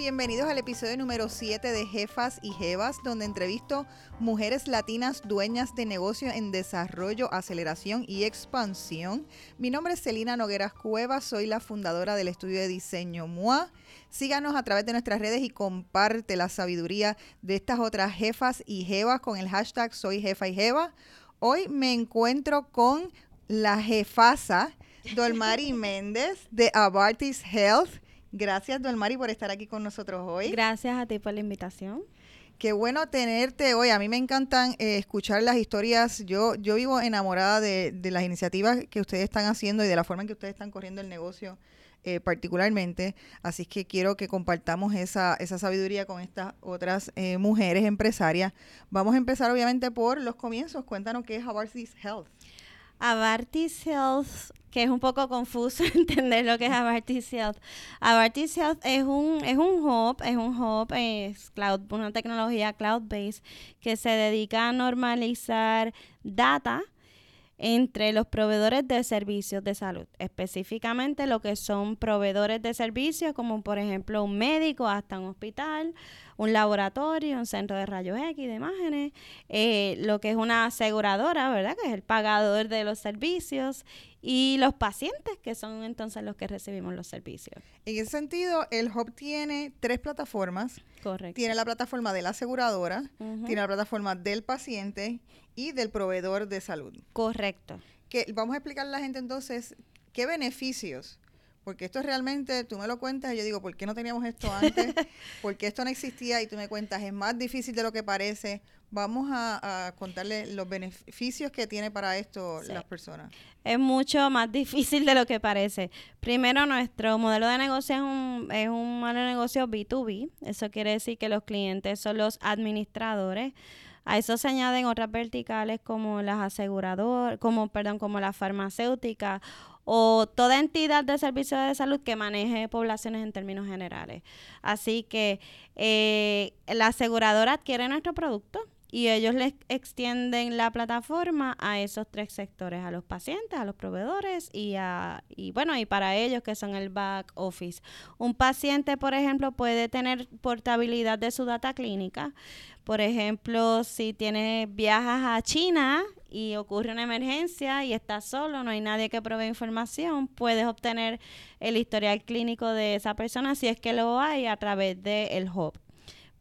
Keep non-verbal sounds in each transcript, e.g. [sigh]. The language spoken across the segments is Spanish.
bienvenidos al episodio número 7 de Jefas y Jevas, donde entrevisto mujeres latinas dueñas de negocio en desarrollo, aceleración y expansión. Mi nombre es Celina Nogueras Cuevas, soy la fundadora del estudio de diseño MOA. Síganos a través de nuestras redes y comparte la sabiduría de estas otras jefas y jevas con el hashtag Soy Jefa y Jeva. Hoy me encuentro con la jefasa Dolmari [laughs] Méndez de Abartis Health Gracias, Mari, por estar aquí con nosotros hoy. Gracias a ti por la invitación. Qué bueno tenerte hoy. A mí me encantan eh, escuchar las historias. Yo, yo vivo enamorada de, las iniciativas que ustedes están haciendo y de la forma en que ustedes están corriendo el negocio eh, particularmente. Así que quiero que compartamos esa, esa sabiduría con estas otras eh, mujeres empresarias. Vamos a empezar obviamente por los comienzos. Cuéntanos qué es Avartis Health. Avartis Health que es un poco confuso [laughs] entender lo que es Avartis Health. Avartis Health es un, es un hub, es un hub, es cloud, una tecnología cloud-based que se dedica a normalizar data entre los proveedores de servicios de salud, específicamente lo que son proveedores de servicios como por ejemplo un médico hasta un hospital, un laboratorio, un centro de rayos X de imágenes, eh, lo que es una aseguradora, ¿verdad? Que es el pagador de los servicios y los pacientes, que son entonces los que recibimos los servicios. En ese sentido, el Hub tiene tres plataformas. Correcto. Tiene la plataforma de la aseguradora, tiene la plataforma del paciente y del proveedor de salud. Correcto. Que vamos a explicarle a la gente entonces qué beneficios porque esto es realmente, tú me lo cuentas y yo digo, ¿por qué no teníamos esto antes? [laughs] porque esto no existía y tú me cuentas, es más difícil de lo que parece. Vamos a, contarle los beneficios que tiene para esto las personas. Es mucho más [laughs] difícil de lo que parece. Primero, nuestro modelo de negocio es un, es un modelo de negocio B2B. Eso quiere decir que los clientes son los administradores. A eso se añaden otras verticales como las aseguradoras, como perdón, como la farmacéutica o toda entidad de servicio de salud que maneje poblaciones en términos generales. Así que eh, la aseguradora adquiere nuestro producto y ellos les extienden la plataforma a esos tres sectores, a los pacientes, a los proveedores y a y bueno, y para ellos que son el back office. Un paciente, por ejemplo, puede tener portabilidad de su data clínica. Por ejemplo, si tiene viajas a China y ocurre una emergencia y estás solo, no hay nadie que provee información, puedes obtener el historial clínico de esa persona si es que lo hay a través del el hub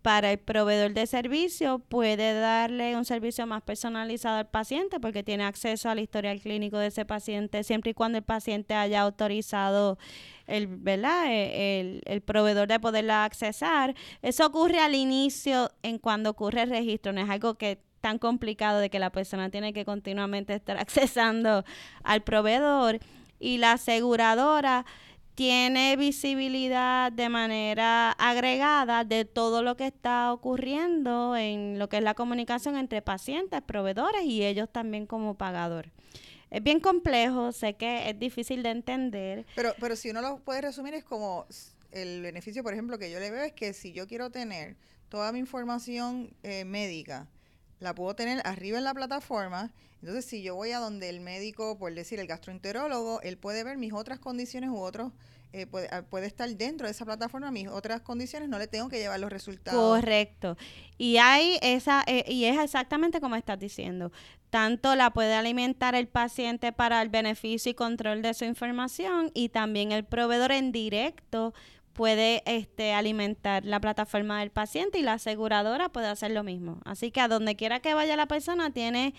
para el proveedor de servicio puede darle un servicio más personalizado al paciente porque tiene acceso al historial clínico de ese paciente siempre y cuando el paciente haya autorizado el, ¿verdad? E, el, proveedor de poderla accesar. Eso ocurre al inicio en cuando ocurre el registro, no es algo que tan complicado de que la persona tiene que continuamente estar [laughs] accesando al proveedor y la aseguradora tiene visibilidad de manera agregada de todo lo que está ocurriendo en lo que es la comunicación entre pacientes, proveedores y ellos también como pagador. Es bien complejo, sé que es difícil de entender. Pero, pero si uno lo puede resumir es como el beneficio, por ejemplo, que yo le veo es que si yo quiero tener toda mi información eh, médica, la puedo tener arriba en la plataforma. Entonces, si yo voy a donde el médico, por decir el gastroenterólogo, él puede ver mis otras condiciones u otros, eh, puede, ah, puede, estar dentro de esa plataforma, mis otras condiciones, no le tengo que llevar los resultados. Correcto. Y hay esa, eh, y es exactamente como estás diciendo. Tanto la puede alimentar el paciente para el beneficio y control de su información y también el proveedor en directo puede este, alimentar la plataforma del paciente y la aseguradora puede hacer lo mismo. Así que a donde quiera que vaya la persona tiene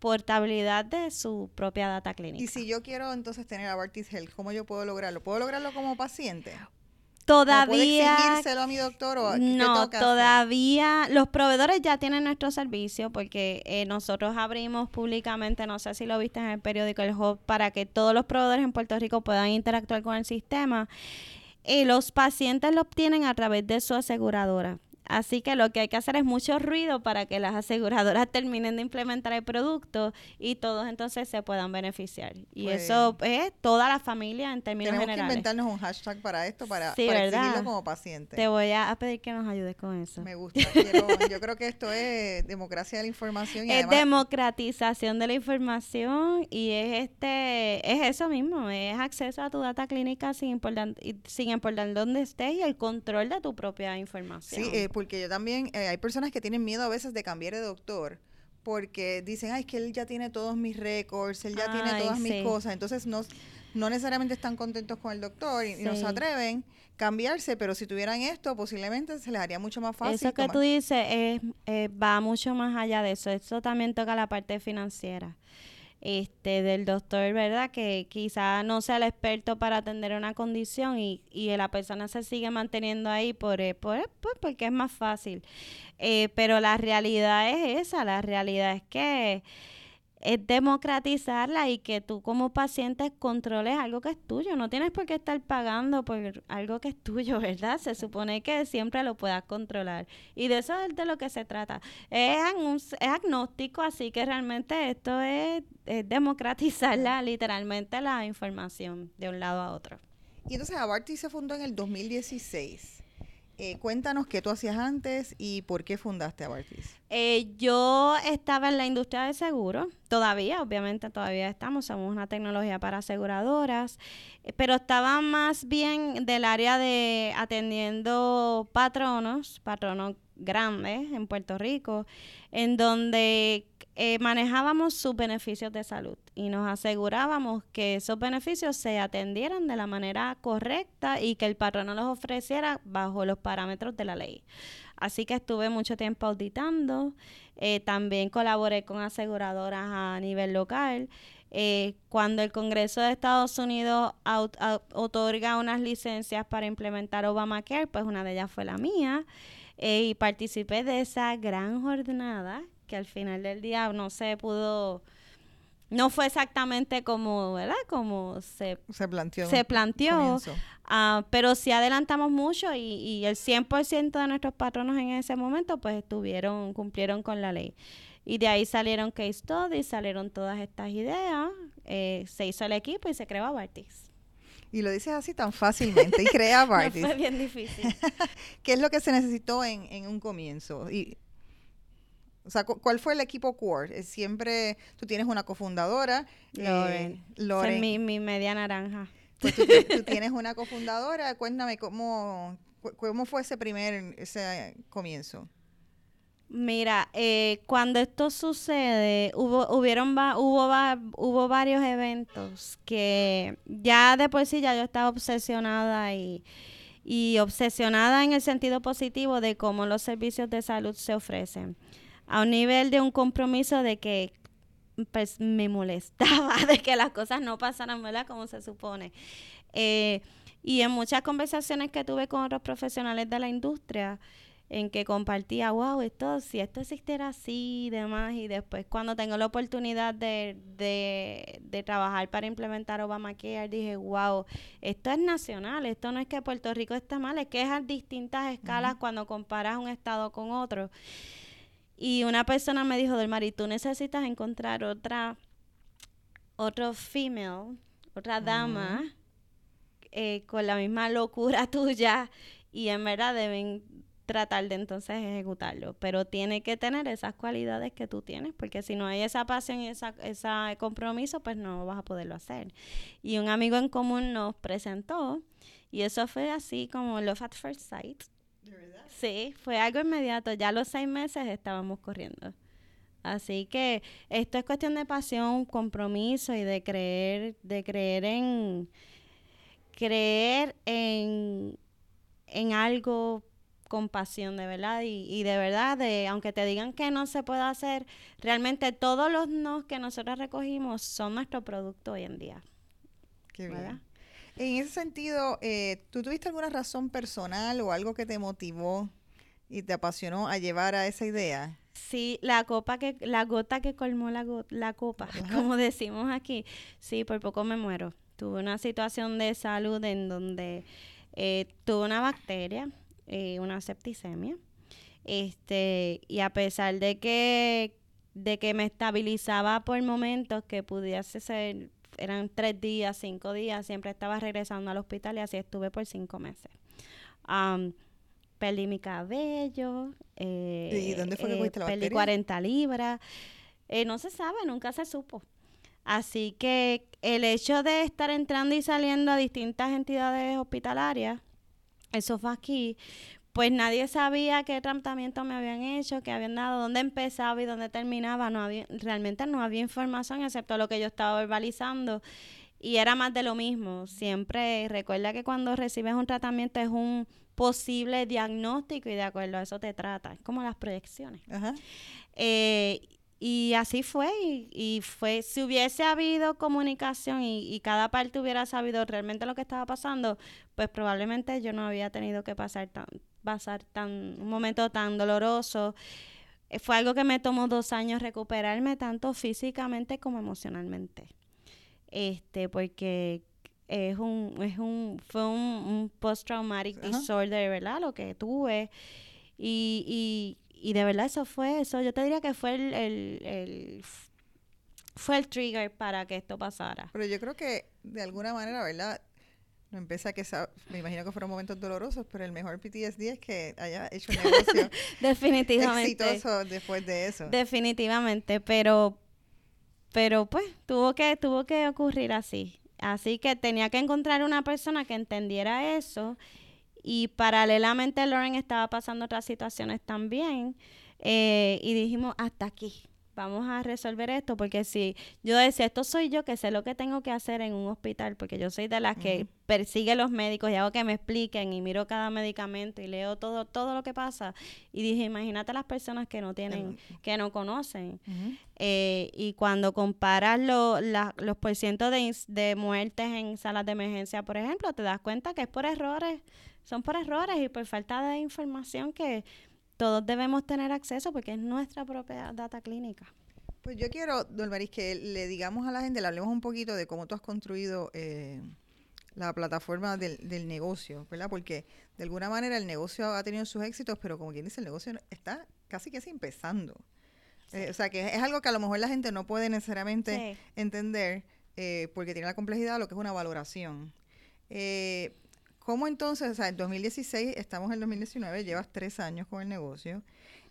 portabilidad de su propia data clínica. Y si yo quiero entonces tener a Bartis Health, ¿cómo yo puedo lograrlo? ¿Puedo lograrlo como paciente? Todavía. ¿Puedo a mi doctor o No, todavía. Los proveedores ya tienen nuestro servicio porque eh, nosotros abrimos públicamente, no sé si lo viste en el periódico El Hub, para que todos los proveedores en Puerto Rico puedan interactuar con el sistema. Y los pacientes lo obtienen a través de su aseguradora. Así que lo que hay que hacer es mucho ruido para que las aseguradoras [laughs] terminen de implementar el producto y todos entonces se puedan beneficiar. Y Pues, eso es toda la familia en términos Tenemos que generales. inventarnos un hashtag para esto, para, Sí, para exigirlo como paciente. Te voy a, a pedir que nos ayudes con eso. Me gusta. Quiero- [laughs] yo creo que esto es democracia de la información y es además democratización de la información y es este es eso mismo es acceso a tu data clínica sin importar sin importar dónde estés y el control de tu propia información Sí, eh, porque yo también, eh, hay personas que tienen miedo a veces de cambiar de doctor porque dicen, ay, es que él ya tiene todos mis récords, él ya tiene todas mis sí. cosas, entonces no, no necesariamente están contentos con el doctor y, y no se Sí. atreven a cambiarse, pero si tuvieran esto, posiblemente se les haría mucho más fácil. eso que tú dices es, eh, va mucho más allá de eso eso también toca la parte financiera este del doctor, ¿verdad? Que quizá no sea el experto para atender una condición y, y la persona se sigue manteniendo ahí por, eh, por- pues, porque es más fácil. Eh, pero la realidad es esa, la realidad es que es democratizarla y que tú como paciente controles algo que es tuyo. No tienes por qué estar pagando por algo que es tuyo, [laughs] ¿verdad? Se supone que siempre lo puedas controlar. Y de eso es de lo que se trata. Es, es agnóstico, así que realmente esto es, es democratizarla literalmente la información de un lado a otro. Y entonces Abarty se fundó en el 2016. Eh, cuéntanos qué tú hacías antes y por qué fundaste Abartis. Eh, yo estaba en la industria de seguros, todavía, obviamente todavía estamos, somos una tecnología para aseguradoras, eh, pero estaba más bien del área de atendiendo patronos, patronos grandes en Puerto Rico, en donde eh, manejábamos sus beneficios de salud y nos asegurábamos que esos beneficios se atendieran de la manera correcta y que el patrono los ofreciera bajo los parámetros de la ley. Así que estuve mucho tiempo auditando, eh, también colaboré con aseguradoras a nivel local. Eh, cuando el Congreso de Estados Unidos otorga unas licencias para implementar Obamacare, pues una de ellas fue la mía, eh, y participé de esa gran jornada que al final del día no se pudo, no fue exactamente como, ¿verdad? Como se, Se planteó. se planteó. Ah, pero sí adelantamos mucho y, y el 100% de nuestros patronos en ese momento pues estuvieron, cumplieron con la ley. Y de ahí salieron case studies, salieron todas estas ideas, eh, se hizo el equipo y se creó Abartis. Y lo dices así tan fácilmente. Y crea [laughs] No Abartis. fue bien difícil. [laughs] ¿Qué es lo que se necesitó en, en un comienzo? Y, o sea, cu- ¿cuál fue el equipo core? Siempre tú tienes una cofundadora. eh, Loren. Es Loren. mi, mi media naranja. Pues tú, tú [laughs] tienes una cofundadora. Cuéntame cómo, cómo fue ese primer ese comienzo. Mira, eh, cuando esto sucede, hubo, hubieron hubo, hubo varios eventos que ya de por sí ya yo estaba obsesionada y, y obsesionada en el sentido positivo de cómo los servicios de salud se ofrecen. A un nivel de un compromiso de que pues, me molestaba [laughs] de que las cosas no pasaran. Como se supone. Eh, y en muchas conversaciones que tuve con otros profesionales de la industria, en que compartía, wow, esto, si esto existiera así y demás, y después cuando tengo la oportunidad de, de, de trabajar para implementar Obamacare, dije, wow, esto es nacional, esto no es que Puerto Rico está mal, es que es a distintas escalas cuando comparas un estado con otro. Y una persona me dijo, Del Mari, tú necesitas encontrar otra, otro female, otra dama, eh, con la misma locura [laughs] tuya, y en verdad deben tratar de entonces ejecutarlo, pero tiene que tener esas cualidades que tú tienes, porque si no hay esa pasión y esa, ese compromiso, pues no vas a poderlo hacer. Y un amigo en común nos presentó, y eso fue así como Love at First Sight. Sí, fue algo inmediato, ya a los seis meses estábamos corriendo. Así que esto es cuestión de pasión, compromiso y de creer, de creer en, creer en, en algo con pasión, de verdad, y, y de verdad, de, aunque te digan que no se puede hacer, realmente todos los no que nosotros recogimos son nuestro producto hoy en día. Qué ¿verdad? bien. En ese sentido, eh, ¿tú tuviste alguna razón personal o algo que te motivó y te apasionó a llevar a esa idea? Sí, la copa que, la gota que colmó la, go- la copa, [laughs] como decimos aquí. Sí, por poco me muero. Tuve una situación de salud en donde eh, tuve una bacteria, eh, una septicemia. Este, y a pesar de que, de que me estabilizaba por momentos que pudiese ser, eran tres días, cinco días, siempre estaba regresando al hospital y así estuve por cinco meses. perdí mi cabello. ¿Y dónde fue que eh, la Perdí 40 libras. Eh, no se sabe, nunca se supo. Así que el hecho de estar entrando y saliendo a distintas entidades hospitalarias, eso fue aquí, pues nadie sabía qué tratamiento me habían hecho, qué habían dado, dónde empezaba y dónde terminaba. No había, realmente no había información excepto lo que yo estaba verbalizando. Y era más de lo mismo. Siempre recuerda que cuando recibes un tratamiento es un posible diagnóstico y de acuerdo a eso te trata. Es como las proyecciones. Ajá. Eh, y así fue, y, fue, si hubiese habido comunicación y, cada parte hubiera sabido realmente lo que estaba pasando, pues probablemente yo no había tenido que pasar tan, pasar tan, un momento tan doloroso. Eh, fue algo que me tomó dos años recuperarme, tanto físicamente como emocionalmente. Este, porque es un, es un, fue un, post-traumatic disorder, ¿verdad? Lo que tuve. y, y de verdad eso fue eso. Yo te diría que fue el, el, fue el trigger para que esto pasara. Pero yo creo que de alguna manera, ¿verdad? No empieza que me imagino que fueron momentos dolorosos, pero el mejor PTSD es que haya hecho un negocio [laughs] definitivamente exitoso después de eso. Definitivamente, pero pero pues tuvo que tuvo que ocurrir así. Así que tenía que encontrar una persona que entendiera eso y paralelamente Lauren estaba pasando otras situaciones también. Eh, y dijimos, hasta aquí, vamos a resolver esto, porque si yo decía, esto soy yo que sé lo que tengo que hacer en un hospital, porque yo soy de las que persigue los médicos y hago que me expliquen y miro cada medicamento y leo todo, todo lo que pasa. Y dije, imagínate las personas que no tienen, que no conocen. Eh, y cuando comparas lo, los porcientos de, de muertes en salas de emergencia, por ejemplo, te das cuenta que es por errores son por errores y por falta de información que todos debemos tener acceso porque es nuestra propia data clínica. Pues yo quiero, Dolmaris, que le digamos a la gente, le hablemos un poquito de cómo tú has construido eh, la plataforma del, negocio, ¿verdad? Porque de alguna manera el negocio ha tenido sus éxitos, pero como quien dice, el negocio está casi que empezando. Eh, o sea, que es algo que a lo mejor la gente no puede necesariamente entender eh, porque tiene la complejidad de lo que es una valoración. Eh, ¿Cómo entonces, o sea, en 2016, estamos en 2019, llevas tres años con el negocio.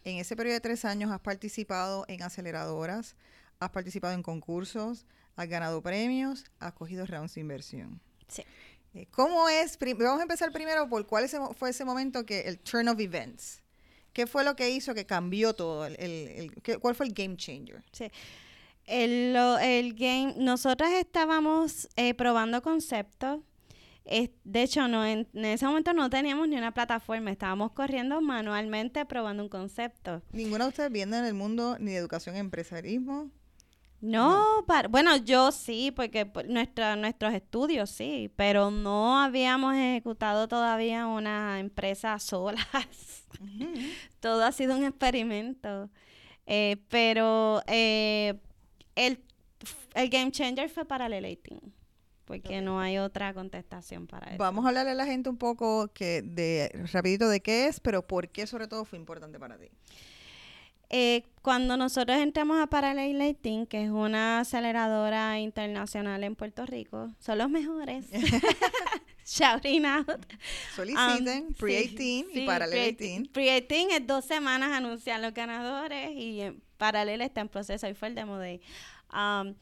En ese periodo de tres años has participado en aceleradoras, has participado en concursos, has ganado premios, has cogido rounds de inversión. Sí. Eh, ¿Cómo es? Vamos a empezar primero por cuál fue ese momento que el turn of events. ¿Qué fue lo que hizo que cambió todo? El, ¿Cuál fue el game changer? Sí. El, el game, nosotras estábamos eh, probando conceptos de hecho, no en, ese momento no teníamos ni una plataforma, estábamos corriendo manualmente probando un concepto. ¿Ninguna de ustedes viene en el mundo ni de educación empresarismo? No, bueno, yo sí, porque nuestra, nuestros estudios sí, pero no habíamos ejecutado todavía una empresa [laughs] solas. Todo ha sido un experimento. Eh, pero eh, el, el game changer fue para el porque no hay otra contestación para eso. Vamos a hablarle a la gente un poco que de rapidito de qué es, pero por qué sobre todo fue importante para ti. Eh, cuando nosotros entramos a Parallel Lighting, que es una aceleradora internacional en Puerto Rico, son los mejores. [laughs] [laughs] Shouting out. Soliciten um, Pre-18 y Parallel 18. Pre-18 es dos semanas anunciar los ganadores y en Parallel está en proceso y fue el demo day. Um,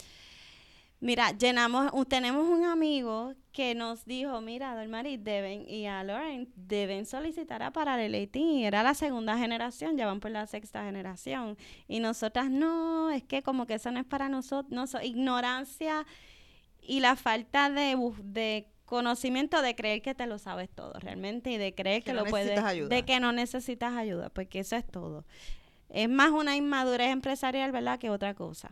Mira, llenamos, tenemos un amigo que nos dijo, mira, Dolmari, deben, y a Lauren, deben solicitar a Paralelating, y era la segunda generación, ya van por la sexta generación. Y nosotras, no, es que como que eso no es para nosotros, no, ignorancia y la falta de, de conocimiento de creer que te lo sabes todo realmente y de creer que, lo puedes, de que no necesitas ayuda, porque eso es todo. Es más una inmadurez empresarial, ¿verdad?, que otra cosa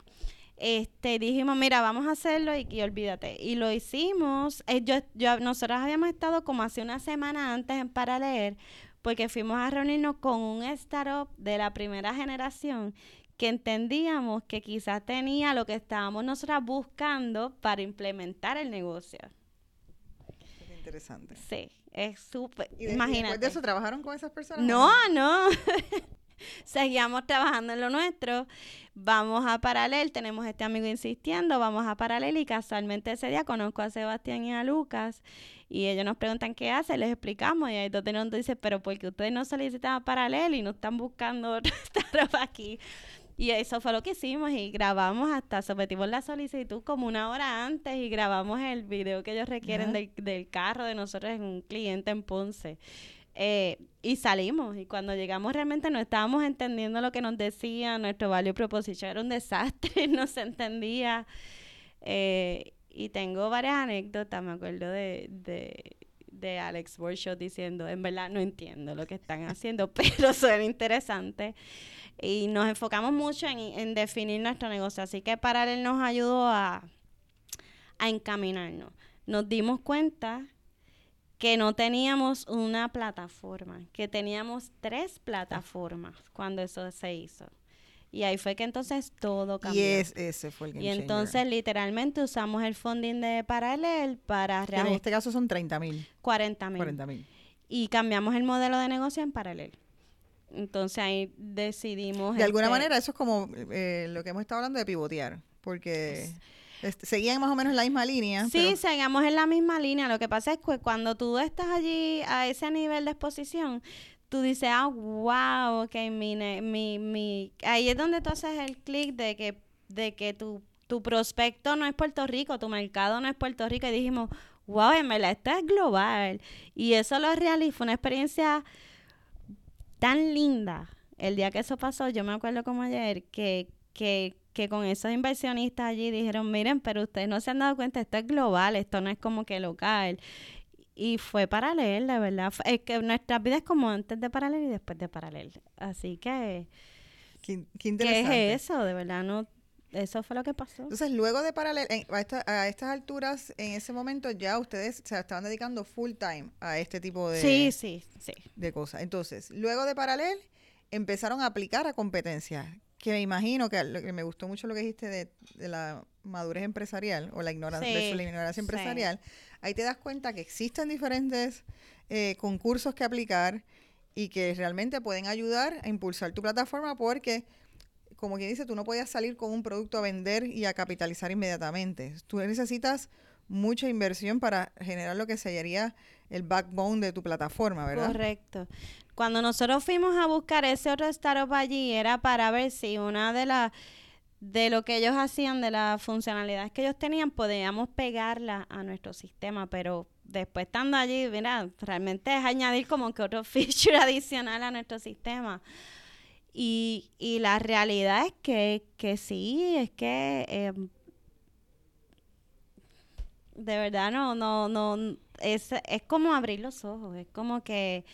este, dijimos, mira, vamos a hacerlo y, olvídate. Y lo hicimos. Eh, yo, yo, nosotros habíamos estado como hace una semana antes para leer, porque fuimos a reunirnos con un startup de la primera generación que entendíamos que quizás tenía lo que estábamos nosotras buscando para implementar el negocio. interesante. Sí, es súper. ¿Y de- y Imagínate. después de eso trabajaron con esas personas? No, no. [laughs] [laughs] Seguíamos trabajando en lo nuestro. Vamos a Paralel, tenemos este amigo insistiendo, vamos a Paralel y casualmente ese día conozco a Sebastián y a Lucas y ellos nos preguntan qué hacen, les explicamos y ahí donde nos dice, pero porque ustedes no solicitan a Paralel y no están buscando [laughs] otra startup aquí. Y eso fue lo que hicimos y grabamos hasta, sometimos la solicitud como una hora antes y grabamos el video que ellos requieren del, del carro de nosotros en un cliente en Ponce. Eh, y salimos y cuando llegamos realmente no estábamos entendiendo lo que nos decían, nuestro value proposition era un desastre, [laughs] no se entendía. Eh, y tengo varias anécdotas, me acuerdo de, de, de Alex Workshop diciendo, en verdad no entiendo lo que están haciendo, [laughs] pero suena interesante. Y nos enfocamos mucho en, en definir nuestro negocio, así que Paralel nos ayudó a, a encaminarnos. Nos dimos cuenta que no teníamos una plataforma, que teníamos tres plataformas cuando eso se hizo. Y ahí fue que entonces todo cambió. Y es, ese fue el game Y changer. entonces literalmente usamos el funding de Paralel para Que en este caso son 30 mil, 40 mil. 40 mil. Y cambiamos el modelo de negocio en Paralel. Entonces ahí decidimos... De alguna este, manera eso es como eh, lo que hemos estado hablando de pivotear, porque este, seguían más o menos la misma línea. Sí, pero- seguimos en la misma línea. Lo que pasa es que cuando tú estás allí a ese nivel de exposición, tú dices, ah, wow, ok, mi, mi, mi... Ahí es donde tú haces el clic de que, de que tu, tu prospecto no es Puerto Rico, tu mercado no es Puerto Rico. Y dijimos, wow, en verdad, esto es global. Y eso lo realicé, fue una experiencia tan linda. El día que eso pasó, yo me acuerdo como ayer, que, que, que con esos inversionistas allí dijeron, miren, pero ustedes no se han dado cuenta, esto es global, esto no es como que local. Y fue paralel, de verdad. Es que nuestras vidas es como antes de paralel y después de paralel. Así que, Qué, qué ¿qué interesante. es eso? De verdad, no. Eso fue lo que pasó. Entonces, luego de Paralel, en- a, esta- a estas alturas, en ese momento ya ustedes se estaban dedicando full time a este tipo de, Sí, sí, sí. de cosas. Entonces, luego de Paralel, empezaron a aplicar a competencias, que me imagino que, lo que me gustó mucho lo que dijiste de, de la madurez empresarial o la ignorancia, Sí, la ignorancia sí. empresarial. Ahí te das cuenta que existen diferentes eh, concursos que aplicar y que realmente pueden ayudar a impulsar tu plataforma porque como quien dice, tú no podías salir con un producto a vender y a capitalizar inmediatamente. Tú necesitas mucha inversión para generar lo que sería el backbone de tu plataforma, ¿verdad? Correcto. Cuando nosotros fuimos a buscar ese otro startup allí, era para ver si una de las de lo que ellos hacían, de las funcionalidades que ellos tenían, podíamos pegarla a nuestro sistema, pero después estando allí, mira, realmente es añadir como que otro [laughs] feature adicional a nuestro sistema. Y, y la realidad es que, que sí, es que eh, de verdad no, no, no, es, es como abrir los ojos, es como que,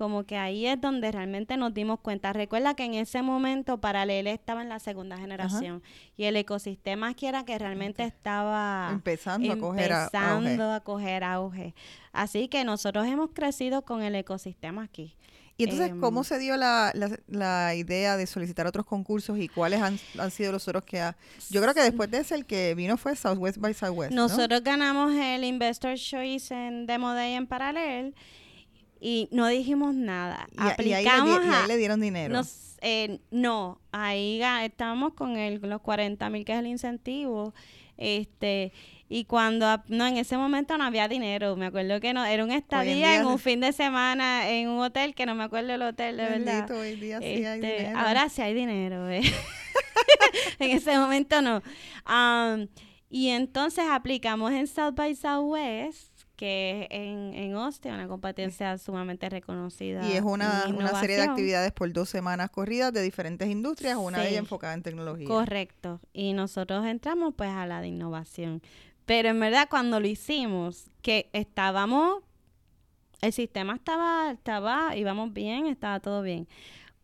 como que ahí es donde realmente nos dimos cuenta. Recuerda que en ese momento Paralel estaba en la segunda generación y el ecosistema aquí era que realmente estaba Empezando a coger a- auge. Así que nosotros hemos crecido con el ecosistema aquí. Y entonces, ¿cómo Em, se dio la, la, la idea de solicitar otros concursos y cuáles han, han sido los otros que ha... Yo creo que después de ese el que vino fue Southwest by Southwest, ¿no? Nosotros ganamos el Investor Choice en Demo Day en Paralel y no dijimos nada. Y, a- y ahí le, Aplicamos di- y ahí a- le dieron dinero. nos- eh, no, ahí estábamos con el, los 40 mil que es el incentivo. Este, y cuando, no, en ese momento no había dinero. Me acuerdo que no, era un estadía en un fin de semana en un hotel que no me acuerdo el hotel, de verdad. Bendito, hoy día sí hay Este, dinero. ahora sí hay dinero. eh. [laughs] [laughs] en ese momento no. Am, y entonces aplicamos en South by Southwest, que es en, en Austin, una competencia sumamente reconocida. Y es una, una serie de actividades por dos semanas corridas de diferentes industrias, una de ellas enfocada en tecnología. Correcto. Y nosotros entramos pues a la de innovación. Pero en verdad cuando lo hicimos, que estábamos, el sistema estaba, estaba, íbamos bien, estaba todo bien.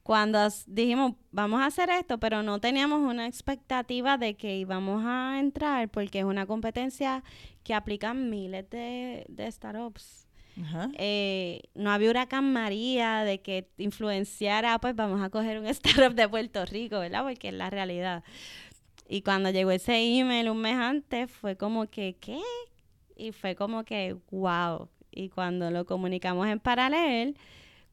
Cuando dijimos, vamos a hacer esto, pero no teníamos una expectativa de que íbamos a entrar porque es una competencia que aplican miles de, de startups. Ajá. Eh, no había huracán María de que influenciara, pues vamos a coger un [laughs] startup de Puerto Rico, ¿verdad? Porque es la realidad. Y cuando llegó ese email un mes antes, fue como que, ¿qué? Y fue como que, wow. Y cuando lo comunicamos en paralel,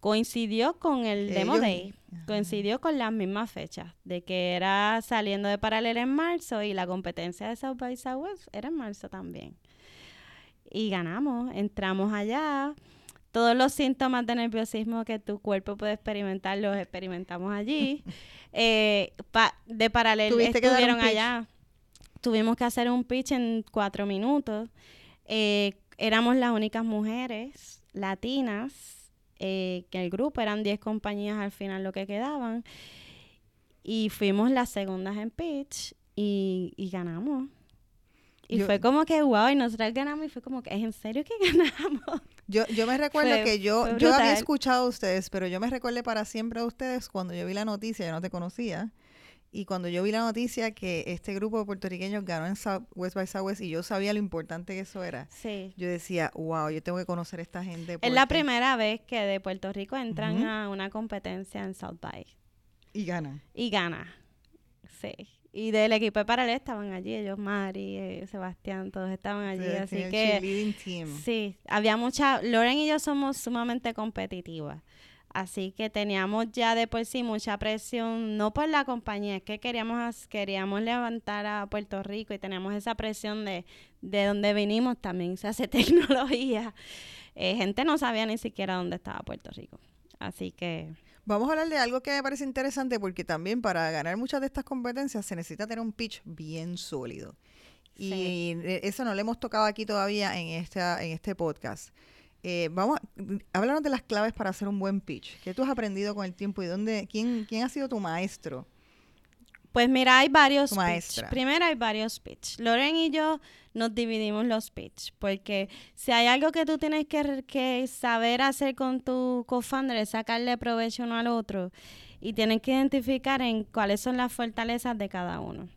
coincidió con el Demo Day, coincidió con las mismas fechas, de que era saliendo de paralel en marzo y la competencia de South by Southwest era en marzo también. Y ganamos, entramos allá, todos los síntomas de nerviosismo que tu cuerpo puede experimentar los experimentamos allí. [laughs] eh, de paralelo estuvieron allá. Tuvimos que hacer un pitch en cuatro minutos. Eh, éramos las únicas mujeres latinas eh, que el grupo eran 10 compañías al final lo que quedaban. Y fuimos las segundas en pitch y, y ganamos. Y fue como que, wow, y nosotros ganamos y fue como que, ¿es en serio que [laughs] ganamos? Yo, yo me recuerdo que yo, yo había escuchado a ustedes, pero yo me recuerdo para siempre a ustedes cuando yo vi la noticia, yo no te conocía. Y cuando yo vi la noticia que este grupo de puertorriqueños ganó en West by Southwest y yo sabía lo importante que eso era, yo decía, wow, yo tengo que conocer a esta gente. Es la primera vez que de Puerto Rico entran a una competencia en South by. Y gana. Y gana, sí. Y del equipo de paralelo estaban allí, ellos, Mari, eh, Sebastián, todos estaban allí. así que. Sí, había mucha. Loren y yo somos sumamente competitivas. Así que teníamos ya de por sí mucha presión, no por la compañía, es que queríamos, queríamos levantar a Puerto Rico y teníamos esa presión de, de donde vinimos también se hace [laughs] tecnología. Eh, gente no sabía ni siquiera dónde estaba Puerto Rico. Así que Vamos a hablar de algo que me parece interesante porque también para ganar muchas de estas competencias se necesita tener un pitch bien sólido. Y eso no lo hemos tocado aquí todavía en, esta, en este podcast. Eh, vamos, háblanos de las claves para hacer un buen pitch. ¿Qué tú has aprendido con el tiempo y dónde, quién, quién ha sido tu maestro? Pues mira, hay varios pitch. Primero hay varios pitch. Loren y yo nos dividimos los pitch, porque si hay algo que tú tienes que, saber hacer con tu co-founder es sacarle provecho uno al otro y tienes que identificar en cuáles son las fortalezas de cada uno.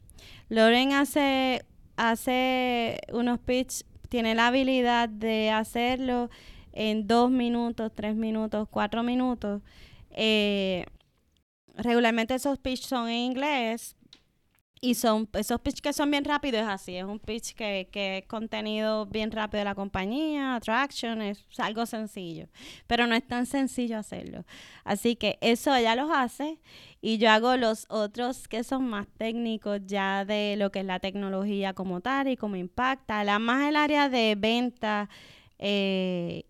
Loren hace, hace unos pitch, tiene la habilidad de hacerlo en dos minutos, tres minutos, cuatro minutos. Eh, regularmente esos pitch son en inglés y son esos pitch que son bien rápidos es así, es un pitch que, que es contenido bien rápido de la compañía, attraction, es algo sencillo, pero no es tan sencillo hacerlo. Así que eso ella los hace y yo hago los otros que son más técnicos ya de lo que es la tecnología como tal y cómo impacta, la más el área de venta, eh,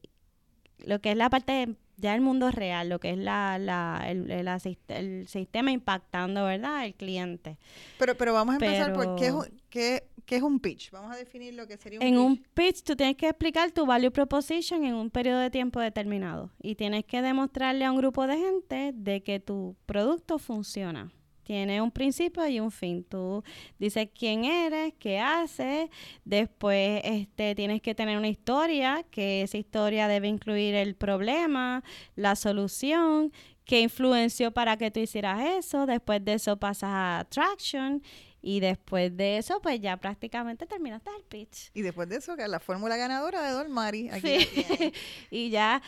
lo que es la parte de ya el mundo real, lo que es la, la, el, el, sistema impactando, ¿verdad? El cliente. Pero, pero vamos a empezar por qué es, qué, qué es un pitch. Vamos a definir lo que sería un en pitch. En un pitch tú tienes que explicar tu value proposition en un periodo de tiempo determinado y tienes que demostrarle a un grupo de gente de que tu producto funciona tiene un principio y un fin. Tú dices quién eres, qué haces, después este, tienes que tener una historia, que esa historia debe incluir el problema, la solución, qué influenció para que tú hicieras eso, después de eso pasas a traction y después de eso, pues ya prácticamente terminaste el pitch. Y después de eso, que la fórmula ganadora de Don Mari. Aquí sí. [laughs] y ya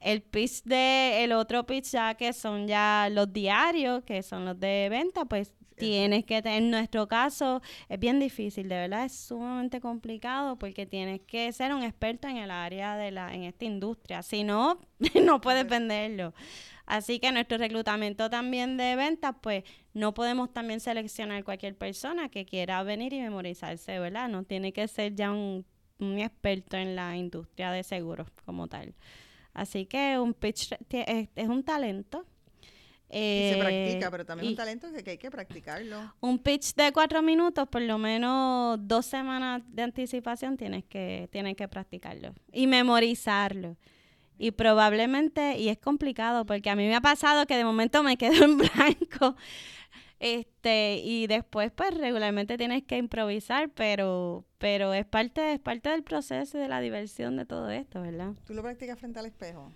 el pitch de el otro pitch ya que son ya los diarios, que son los de venta, pues tienes que en nuestro caso es bien difícil, de verdad es sumamente complicado porque tienes que ser un experto en el área de la en esta industria, si no [laughs] no puedes venderlo. Así que nuestro reclutamiento también de ventas, pues no podemos también seleccionar cualquier persona que quiera venir y memorizarse, ¿verdad? No tiene que ser ya un, un experto en la industria de seguros como tal. Así que un pitch es, un talento. y se eh, practica, pero también es un talento que, hay que practicarlo. Un pitch de cuatro minutos, por lo menos dos semanas de anticipación tienes que, tienes que practicarlo y memorizarlo. Y probablemente, y es complicado, porque a mí me ha pasado que de momento me [laughs] quedo en blanco este, y después, pues, regularmente tienes que improvisar, pero, pero es parte, es parte del proceso y de la diversión de todo esto, ¿verdad? ¿Tú lo practicas frente al espejo?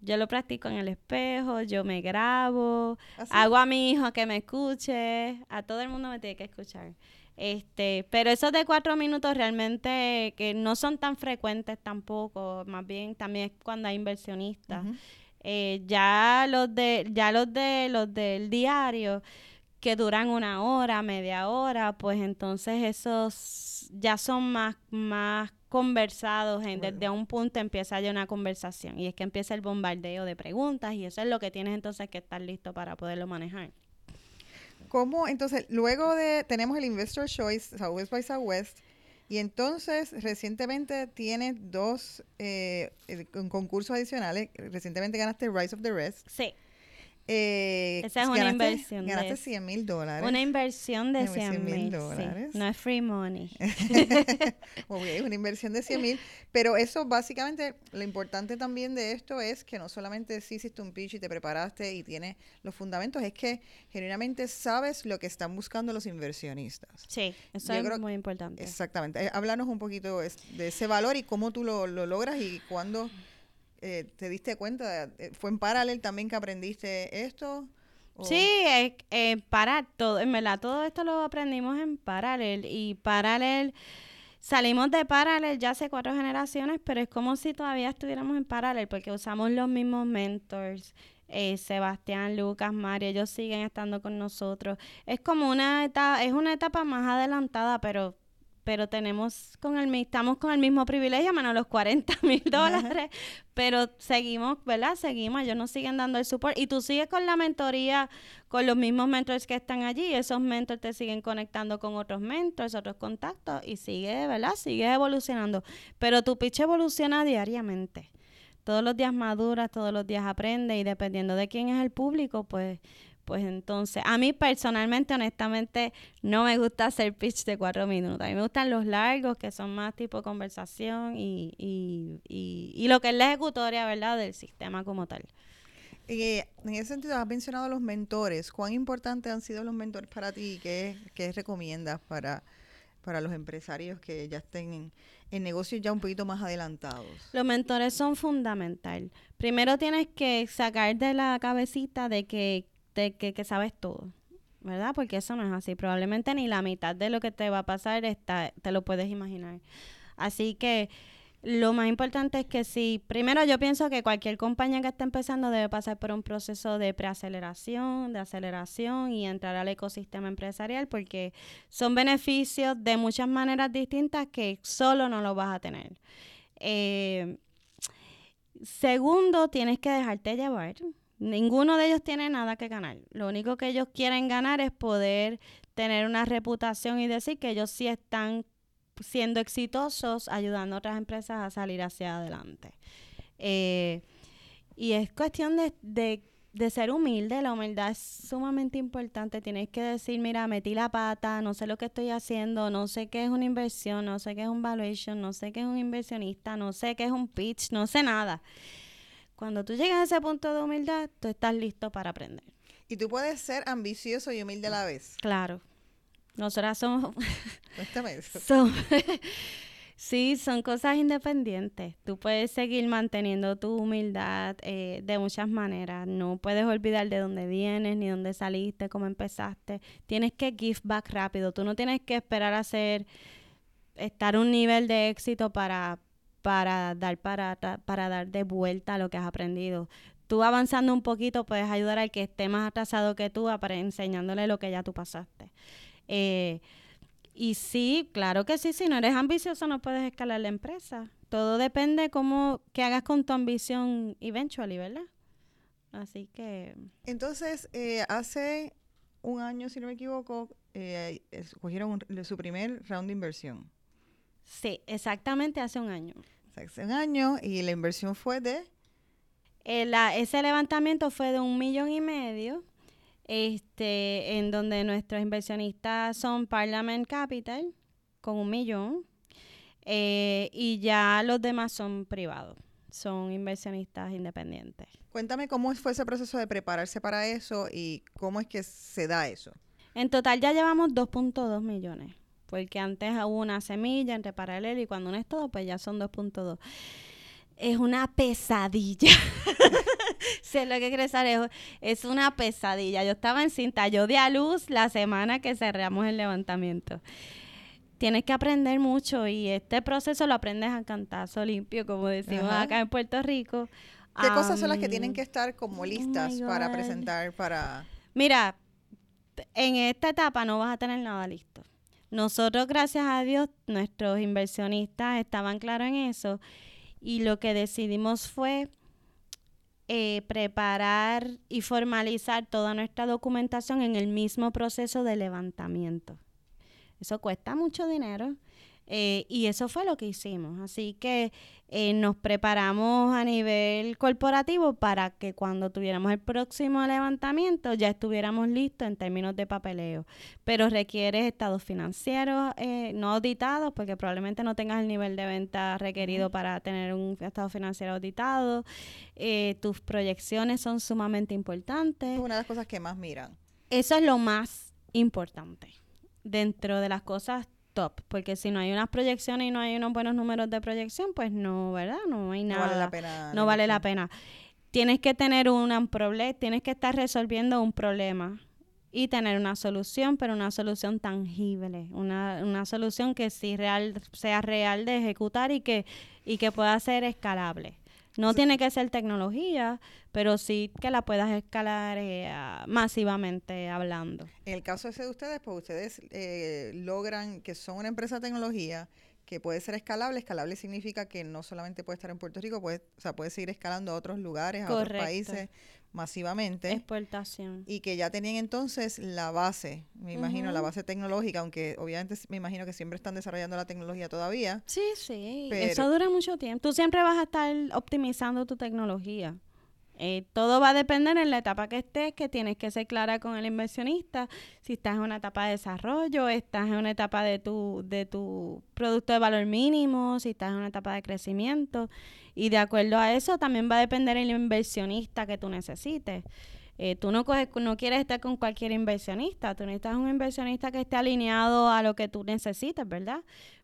Yo lo practico en el espejo, yo me grabo, ¿Ah, hago a mi hijo que me escuche, a todo el mundo me tiene que escuchar. Este, pero esos de cuatro minutos realmente que no son tan frecuentes tampoco, más bien también es cuando hay inversionistas. Eh, ya los de, ya los de los del diario, que duran una hora, media hora, pues entonces esos ya son más, más conversados, en, desde un punto empieza ya una conversación y es que empieza el bombardeo de preguntas y eso es lo que tienes entonces que estar listo para poderlo manejar. ¿Cómo? Entonces, luego de, tenemos el Investor Choice, Southwest by Southwest, y entonces recientemente tienes dos eh, concursos adicionales. Recientemente ganaste Rise of the Rest. Sí. Eh, Esa es una inversión. Ganaste de, 100 mil dólares. Una inversión de 100 mil dólares. no es free money. [laughs] una inversión de 100 mil. Pero eso básicamente, lo importante también de esto es que no solamente si hiciste un pitch y te preparaste y tienes los fundamentos, es que genuinamente sabes lo que están buscando los inversionistas. Sí, eso es muy importante. Exactamente. Eh, háblanos un poquito de ese valor y cómo tú lo, lo logras y cuándo eh, te diste cuenta? Eh, ¿Fue en Paralel también que aprendiste esto? Sí, eh, eh, para todo, en verdad todo esto lo aprendimos en Paralel y Paralel, salimos de Paralel ya hace cuatro generaciones, pero es como si todavía estuviéramos en Paralel porque usamos los mismos mentors. Sebastián, Lucas, Mario, ellos siguen estando con nosotros. Es como una etapa, es una etapa más adelantada, pero pero tenemos con el estamos con el mismo privilegio, menos los 40 [laughs] mil dólares, pero seguimos, ¿verdad? Seguimos, ellos nos siguen dando el support y tú sigues con la mentoría con los mismos mentores que están allí, esos mentores te siguen conectando con otros mentores, otros contactos y sigue, ¿verdad? Sigue evolucionando, pero tu pitch evoluciona diariamente. Todos los días maduras, todos los días aprende y dependiendo de quién es el público, pues pues entonces, a mí personalmente, honestamente, no me gusta hacer pitch de cuatro minutos. A mí me gustan los largos, que son más tipo conversación y, y, y, lo que es la ejecutoria, ¿verdad?, del sistema como tal. Y en ese sentido, has mencionado los mentores. ¿Cuán importantes han sido los mentores para ti? ¿Qué, qué recomiendas para, para los empresarios que ya estén en, en, negocios ya un poquito más adelantados? Los mentores son fundamental. Primero tienes que sacar de la cabecita de que de que, sabes todo, ¿verdad? Porque eso no es así. Probablemente ni la mitad de lo que te va a pasar está, te lo puedes imaginar. Así que lo más importante es que si, primero yo pienso que cualquier compañía que esté empezando debe pasar por un proceso de preaceleración, de aceleración y entrar al ecosistema empresarial porque son beneficios de muchas maneras distintas que solo no lo vas a tener. Eh, segundo, tienes que dejarte llevar. Ninguno de ellos tiene nada que ganar. Lo único que ellos quieren ganar es poder tener una reputación y decir que ellos sí están siendo exitosos ayudando a otras empresas a salir hacia adelante. Eh, y es cuestión de, de, ser humilde. La humildad es sumamente importante. Tienes que decir, mira, metí la pata, no sé lo que estoy haciendo, no sé qué es una inversión, no sé qué es un valuation, no sé qué es un inversionista, no sé qué es un pitch, no sé nada. Cuando tú llegas a ese punto de humildad, tú estás listo para aprender. Y tú puedes ser ambicioso y humilde a la vez. Claro. Nosotras somos... [laughs] Cuéntame eso. [laughs] sí, son cosas independientes. Tú puedes seguir manteniendo tu humildad eh, de muchas maneras. No puedes olvidar de dónde vienes, ni dónde saliste, cómo empezaste. Tienes que give back rápido. Tú no tienes que esperar a ser, estar un nivel de éxito para para dar, para, para dar de vuelta lo que has aprendido. Tú avanzando un poquito puedes ayudar al que esté más atrasado que tú para enseñándole lo que ya tú pasaste. Eh, y sí, claro que sí, si no eres ambicioso no puedes escalar la empresa. Todo depende cómo que hagas con tu ambición eventually, ¿verdad? Así que... Entonces, eh, hace un año, si no me equivoco, eh, escogieron su primer round de inversión. Sí, exactamente hace un año. Hace un año y la inversión fue de... Eh, ese levantamiento fue de un millón y medio, este, en donde nuestros inversionistas son Parliament Capital, con un millón, eh, y ya los demás son privados, son inversionistas independientes. Cuéntame cómo fue ese proceso de prepararse para eso y cómo es que se da eso. En total ya llevamos 2.2 millones porque antes hubo una semilla entre paralelo y cuando uno es todo, pues ya son 2.2. Es una pesadilla. [laughs] sé lo que quiere saber, es una pesadilla. Yo estaba en cinta, yo di a luz la semana que cerramos el levantamiento. Tienes que aprender mucho y este proceso lo aprendes a cantazo limpio, como decimos acá en Puerto Rico. ¿Qué cosas son las que tienen que estar como oh listas para presentar para...? Mira, en esta etapa no vas a tener nada listo Nosotros, gracias a Dios, nuestros inversionistas estaban claros en eso y lo que decidimos fue eh, preparar y formalizar toda nuestra documentación en el mismo proceso de levantamiento. Eso cuesta mucho dinero eh, y eso fue lo que hicimos. Así que eh, nos preparamos a nivel corporativo para que cuando tuviéramos el próximo levantamiento ya estuviéramos listos en términos de papeleo. Pero requiere estados financieros eh, no auditados porque probablemente no tengas el nivel de venta requerido para tener un estado financiero auditado. tus proyecciones son sumamente importantes. Es una de las cosas que más miran. Eso es lo más importante dentro de las cosas top, porque si no hay unas proyecciones y no hay unos buenos números de proyección, pues no, ¿verdad? No hay nada. No vale la pena. No vale la pena. Tienes que tener un problema, tienes que estar resolviendo un problema y tener una solución, pero una solución tangible, una, una solución que sí real, sea real de ejecutar y que, y que pueda ser escalable. No tiene que ser tecnología, pero sí que la puedas escalar eh, masivamente hablando. En el caso ese de ustedes, pues ustedes eh, logran que son una empresa de tecnología que puede ser escalable. Escalable significa que no solamente puede estar en Puerto Rico, puede, o sea, puede seguir escalando a otros lugares, a otros países masivamente. Exportación. Y que ya tenían entonces la base, me imagino, la base tecnológica, aunque obviamente me imagino que siempre están desarrollando la tecnología todavía. Sí, sí, eso dura mucho tiempo. Tú siempre vas a estar optimizando tu tecnología. Eh, todo va a depender en la etapa que estés, que tienes que ser clara con el inversionista. Si estás en una etapa de desarrollo, estás en una etapa de tu, de tu producto de valor mínimo, si estás en una etapa de crecimiento. Y de acuerdo a eso también va a depender el inversionista que tú necesites. Eh, tú no, coges, no quieres estar con cualquier inversionista, tú necesitas un inversionista que esté alineado a lo que tú necesitas, ¿verdad?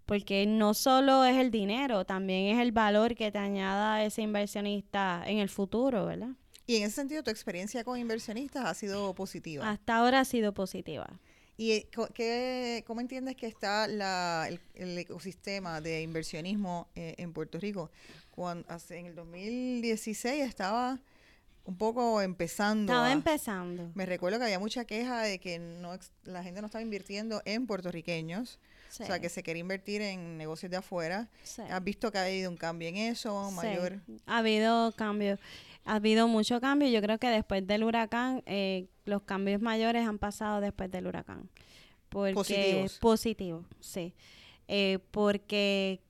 Porque no solo es el dinero, también es el valor que te añada ese inversionista en el futuro, ¿verdad? Y en ese sentido, tu experiencia con inversionistas ha sido positiva. Hasta ahora ha sido positiva. ¿Y eh, qué, cómo entiendes que está el, ecosistema de inversionismo eh, en Puerto Rico? Cuando, en el 2016 estaba un poco empezando. Estaba empezando. Me recuerdo que había mucha queja de que no la gente no estaba invirtiendo en puertorriqueños. O sea, que se quería invertir en negocios de afuera. ¿Has visto que ha habido un cambio en eso? Mayor. Ha habido cambio. Ha habido mucho cambio. Yo creo que después del huracán, eh, los cambios mayores han pasado después del huracán. Porque, Positivos. Positivo, sí. Eh, porque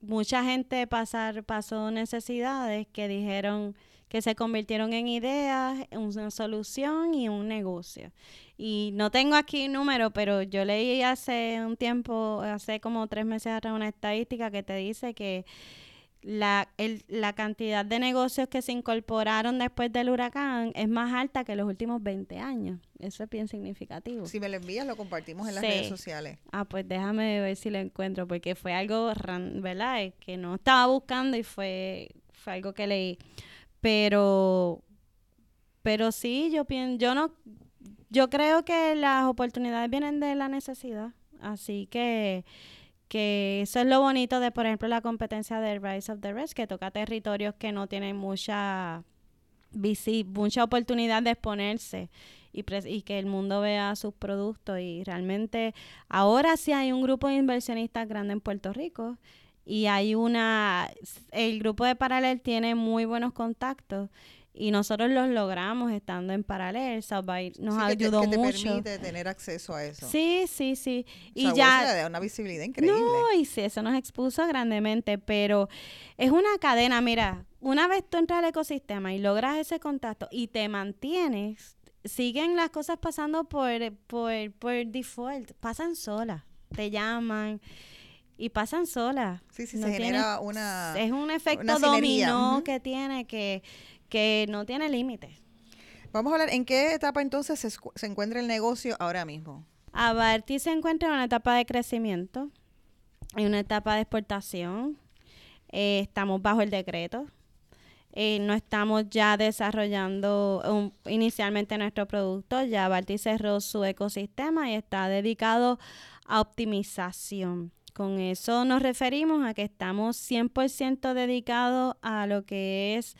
mucha gente pasar, pasó necesidades que dijeron que se convirtieron en ideas, una solución y un negocio. Y no tengo aquí número, pero yo leí hace un tiempo, hace como tres meses atrás, una estadística que te dice que la, el, la cantidad de negocios que se incorporaron después del huracán es más alta que los últimos 20 años. Eso es bien significativo. Si me lo envías, lo compartimos en las redes sociales. Ah, pues déjame ver si lo encuentro, porque fue algo, ¿verdad? Que no estaba buscando y fue, fue algo que leí. Pero, pero sí, yo pienso, yo no, yo creo que las oportunidades vienen de la necesidad. Así que, que eso es lo bonito de, por ejemplo, la competencia del Rise of the Rest, que toca territorios que no tienen mucha mucha oportunidad de exponerse y, y que el mundo vea sus productos y realmente ahora sí hay un grupo de inversionistas grande en Puerto Rico y hay una, el grupo de Paralel tiene muy buenos contactos y nosotros los logramos estando en Paralel. nos ayudó que te, mucho. permite tener acceso a eso. Sí, sí, sí. y ya da una visibilidad increíble. No, y sí, eso nos expuso grandemente, pero es una cadena, mira, una vez tú entras al ecosistema y logras ese contacto y te mantienes, siguen las cosas pasando por, por, por default, pasan solas, te llaman y pasan solas. Sí, sí, se genera una... Es un efecto dominó que tiene que, que no tiene límites. Vamos a hablar, ¿en qué etapa entonces se, encuentra el negocio ahora mismo? Abarty se encuentra en una etapa de crecimiento, en una etapa de exportación. Eh, estamos bajo el decreto. Eh, no estamos ya desarrollando inicialmente nuestro producto. Ya Abarty cerró su ecosistema y está dedicado a optimización. Con eso nos referimos a que estamos 100% dedicados a lo que es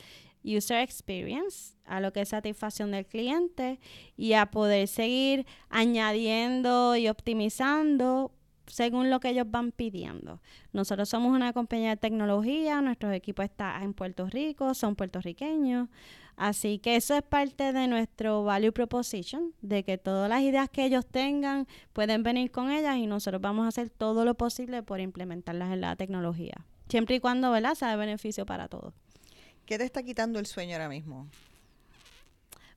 user experience, a lo que es satisfacción del cliente y a poder seguir añadiendo y optimizando según lo que ellos van pidiendo. Nosotros somos una compañía de tecnología, nuestro equipo está en Puerto Rico, son puertorriqueños, así que eso es parte de nuestro value proposition, de que todas las ideas que ellos tengan pueden venir con ellas y nosotros vamos a hacer todo lo posible por implementarlas en la tecnología, siempre y cuando ¿verdad? sea de beneficio para todos. ¿Qué te está quitando el sueño ahora mismo?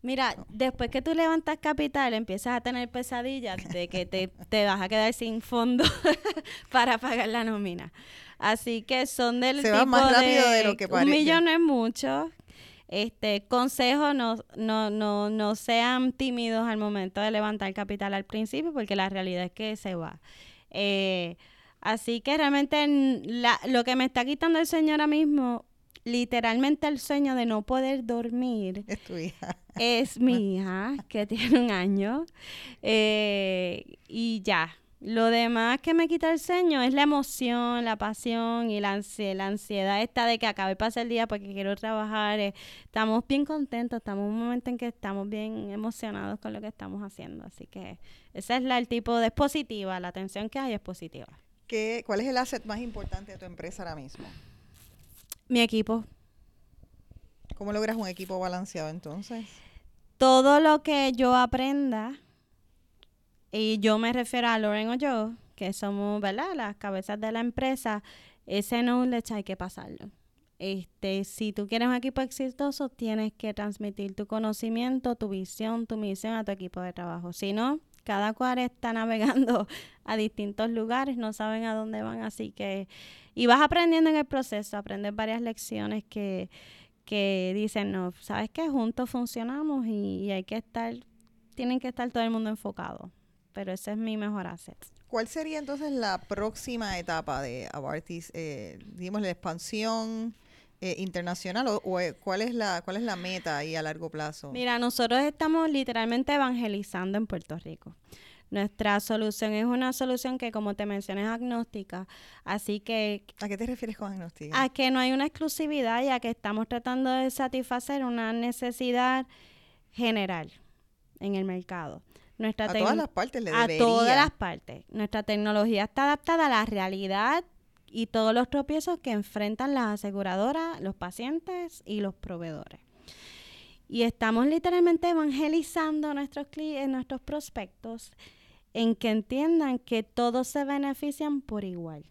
Mira, después que tú levantas capital, empiezas a tener pesadillas de que te, te vas a quedar sin fondo [laughs] para pagar la nómina. Así que son del Se tipo más rápido de, de lo que un parece. millón no es mucho. Este consejo no, no, no, no sean tímidos al momento de levantar capital al principio, porque la realidad es que se va. Eh, así que realmente la- lo que me está quitando el sueño ahora mismo, literalmente el sueño de no poder dormir, [laughs] Es tu hija. es mi hija, que tiene un año. eh, y ya. Lo demás que me quita el sueño es la emoción, la pasión y la, ansie- la ansiedad esta de que acabe pase el día porque quiero trabajar. eh, Estamos bien contentos, estamos en un momento en que estamos bien emocionados con lo que estamos haciendo. Así que ese es la, el tipo de... Es positiva, la atención que hay es positiva. ¿Qué, ¿Cuál es el asset más importante de tu empresa ahora mismo? Mi equipo, ¿Cómo logras un equipo balanceado entonces? todo lo que yo aprenda, y yo me refiero a Loren o yo, que somos, ¿verdad? Las cabezas de la empresa, ese knowledge hay que pasarlo. Este, si tú quieres un equipo exitoso, tienes que transmitir tu conocimiento, tu visión, tu misión a tu equipo de trabajo. Si no, cada cual está [laughs] navegando a distintos lugares, no saben a dónde van, así que y vas aprendiendo en el proceso, aprendes varias lecciones que que dicen, no, ¿sabes qué? Juntos funcionamos y, y hay que estar, tienen que estar todo el mundo enfocado. Pero ese es mi mejor asset. ¿Cuál sería entonces la próxima etapa de Avartis? Eh, digamos, la expansión eh, internacional o, o, eh, cuál es la cuál es la meta ahí a largo plazo? Mira, nosotros estamos literalmente evangelizando en Puerto Rico. Nuestra solución es una solución que, como te mencioné, es agnóstica. Así que ¿A qué te refieres con agnóstica? a que no hay una exclusividad y a que estamos tratando de satisfacer una necesidad general en el mercado. Nuestra a todas las partes le a debería. todas las partes. Nuestra tecnología está adaptada a la realidad y todos los tropiezos que enfrentan las aseguradoras, los pacientes y los proveedores. Y estamos literalmente evangelizando a nuestros clientes, nuestros prospectos en que entiendan que todos se benefician por igual.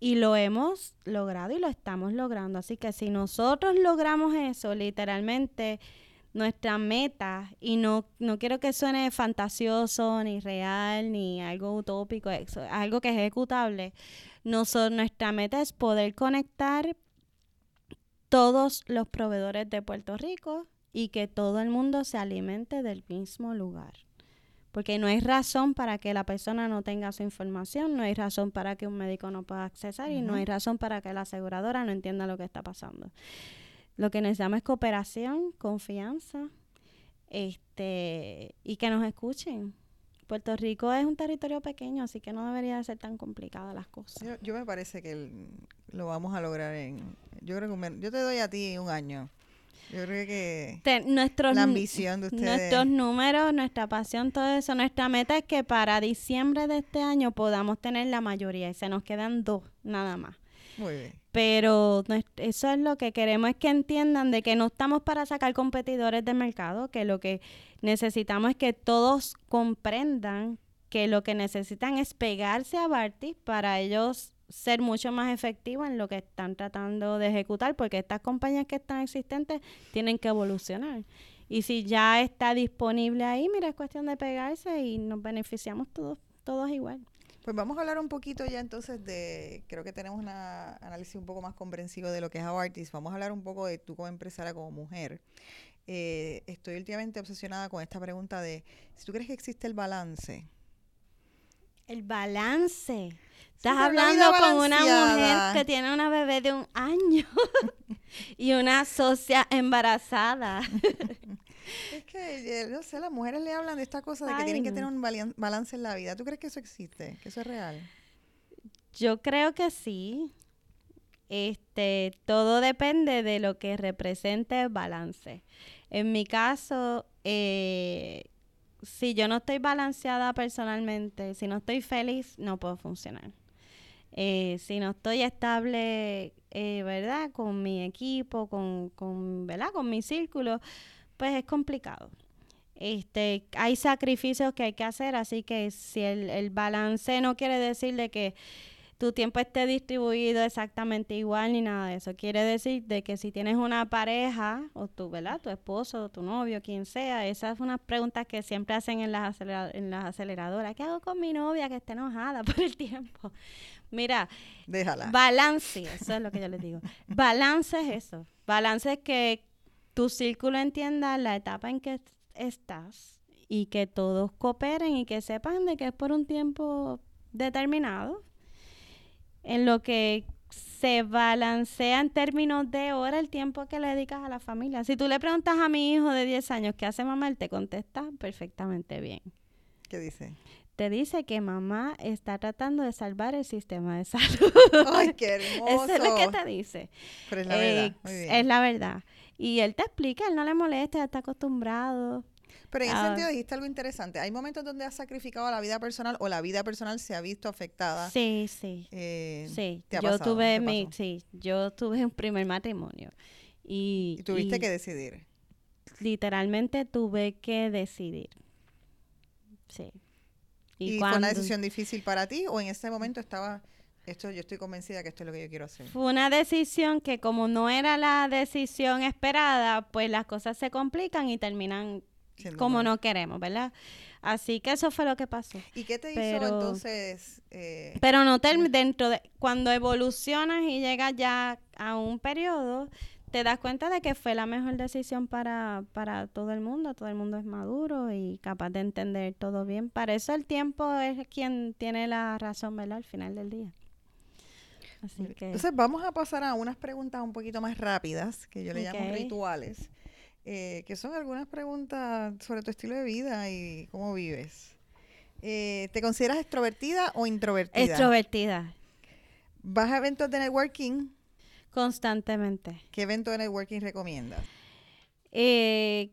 Y lo hemos logrado y lo estamos logrando. Así que si nosotros logramos eso, literalmente nuestra meta, y no, no quiero que suene fantasioso, ni real, ni algo utópico, eso, algo que es ejecutable. Nuestra meta es poder conectar todos los proveedores de Puerto Rico y que todo el mundo se alimente del mismo lugar. Porque no hay razón para que la persona no tenga su información, no hay razón para que un médico no pueda accesar y no hay razón para que la aseguradora no entienda lo que está pasando. Lo que necesitamos es cooperación, confianza, este, y que nos escuchen. Puerto Rico es un territorio pequeño, así que no debería de ser tan complicadas las cosas. Yo, yo me parece que el- lo vamos a lograr en. Yo creo que me- yo te doy a ti un año. Yo creo que nuestros, la ambición de ustedes. nuestros números, nuestra pasión, todo eso, nuestra meta es que para diciembre de este año podamos tener la mayoría y se nos quedan dos nada más. Muy bien. Pero eso es lo que queremos es que entiendan de que no estamos para sacar competidores del mercado, que lo que necesitamos es que todos comprendan que lo que necesitan es pegarse a Barty para ellos ser mucho más efectivos en lo que están tratando de ejecutar, porque estas compañías que están existentes tienen que evolucionar. Y si ya está disponible ahí, mira, es cuestión de pegarse y nos beneficiamos todos, todos igual. Pues vamos a hablar un poquito ya entonces de, creo que tenemos un análisis un poco más comprensivo de lo que es Avartis. Vamos a hablar un poco de tú como empresaria, como mujer. Eh, estoy últimamente obsesionada con esta pregunta de si tú crees que existe el balance. El balance. Estás hablando con una mujer que tiene una bebé de un año [laughs] y una socia embarazada. [laughs] Es que, eh, no sé, las mujeres le hablan de esta cosa de que tienen que tener un balance en la vida. ¿Tú crees que eso existe? ¿Que eso es real? Yo creo que sí. Este, todo depende de lo que represente balance. En mi caso, eh, si yo no estoy balanceada personalmente, si no estoy feliz, no puedo funcionar. Eh, si no estoy estable, eh, ¿verdad? Con mi equipo, con, con, ¿verdad? Con mi círculo, pues es complicado. Este, hay sacrificios que hay que hacer, así que si el, el balance no quiere decir de que tu tiempo esté distribuido exactamente igual ni nada de eso. Quiere decir de que si tienes una pareja o tu, ¿verdad? Tu esposo, tu novio, quien sea, esas son unas preguntas que siempre hacen en las, en las aceleradoras. ¿Qué hago con mi novia que está enojada [laughs] por el tiempo? Mira, Déjala. balance, eso es lo que yo les digo. [laughs] Balance es eso. Balance es que tu círculo entienda la etapa en que estás y que todos cooperen y que sepan de que es por un tiempo determinado en lo que se balancea en términos de hora el tiempo que le dedicas a la familia. Si tú le preguntas a mi hijo de 10 años qué hace mamá, él te contesta perfectamente bien. ¿Qué dice? Te dice que mamá está tratando de salvar el sistema de [laughs] salud. ¡Ay, qué hermoso! Eso es lo que te dice. Pero es la verdad. Muy bien. es la verdad. Y él te explica, él no le molesta, ya está acostumbrado. Pero en ese Ah. sentido dijiste algo interesante. Hay momentos donde has sacrificado la vida personal o la vida personal se ha visto afectada. Sí, sí. Eh, Sí, ¿te ha yo pasado? tuve ¿Qué mi, sí, yo tuve un primer matrimonio y, Y tuviste y que decidir. literalmente tuve que decidir. Sí. ¿Y, fue una decisión difícil para ti o en ese momento estaba, esto yo estoy convencida que esto es lo que yo quiero hacer? Fue una decisión que como no era la decisión esperada, pues las cosas se complican y terminan como mal. no queremos, ¿verdad? Así que eso fue lo que pasó. ¿Y qué te hizo pero- entonces? eh, Pero no term- dentro de cuando evolucionas y llegas ya a un periodo, te das cuenta de que fue la mejor decisión para, para todo el mundo. Todo el mundo es maduro y capaz de entender todo bien. Para eso el tiempo es quien tiene la razón, ¿verdad? Al final del día. Así que Entonces vamos a pasar a unas preguntas un poquito más rápidas, que yo le llamo rituales, eh, que son algunas preguntas sobre tu estilo de vida y cómo vives. Eh, ¿Te consideras extrovertida o introvertida? extrovertida ¿Vas a eventos de networking? constantemente. ¿Qué evento de networking recomiendas? Eh,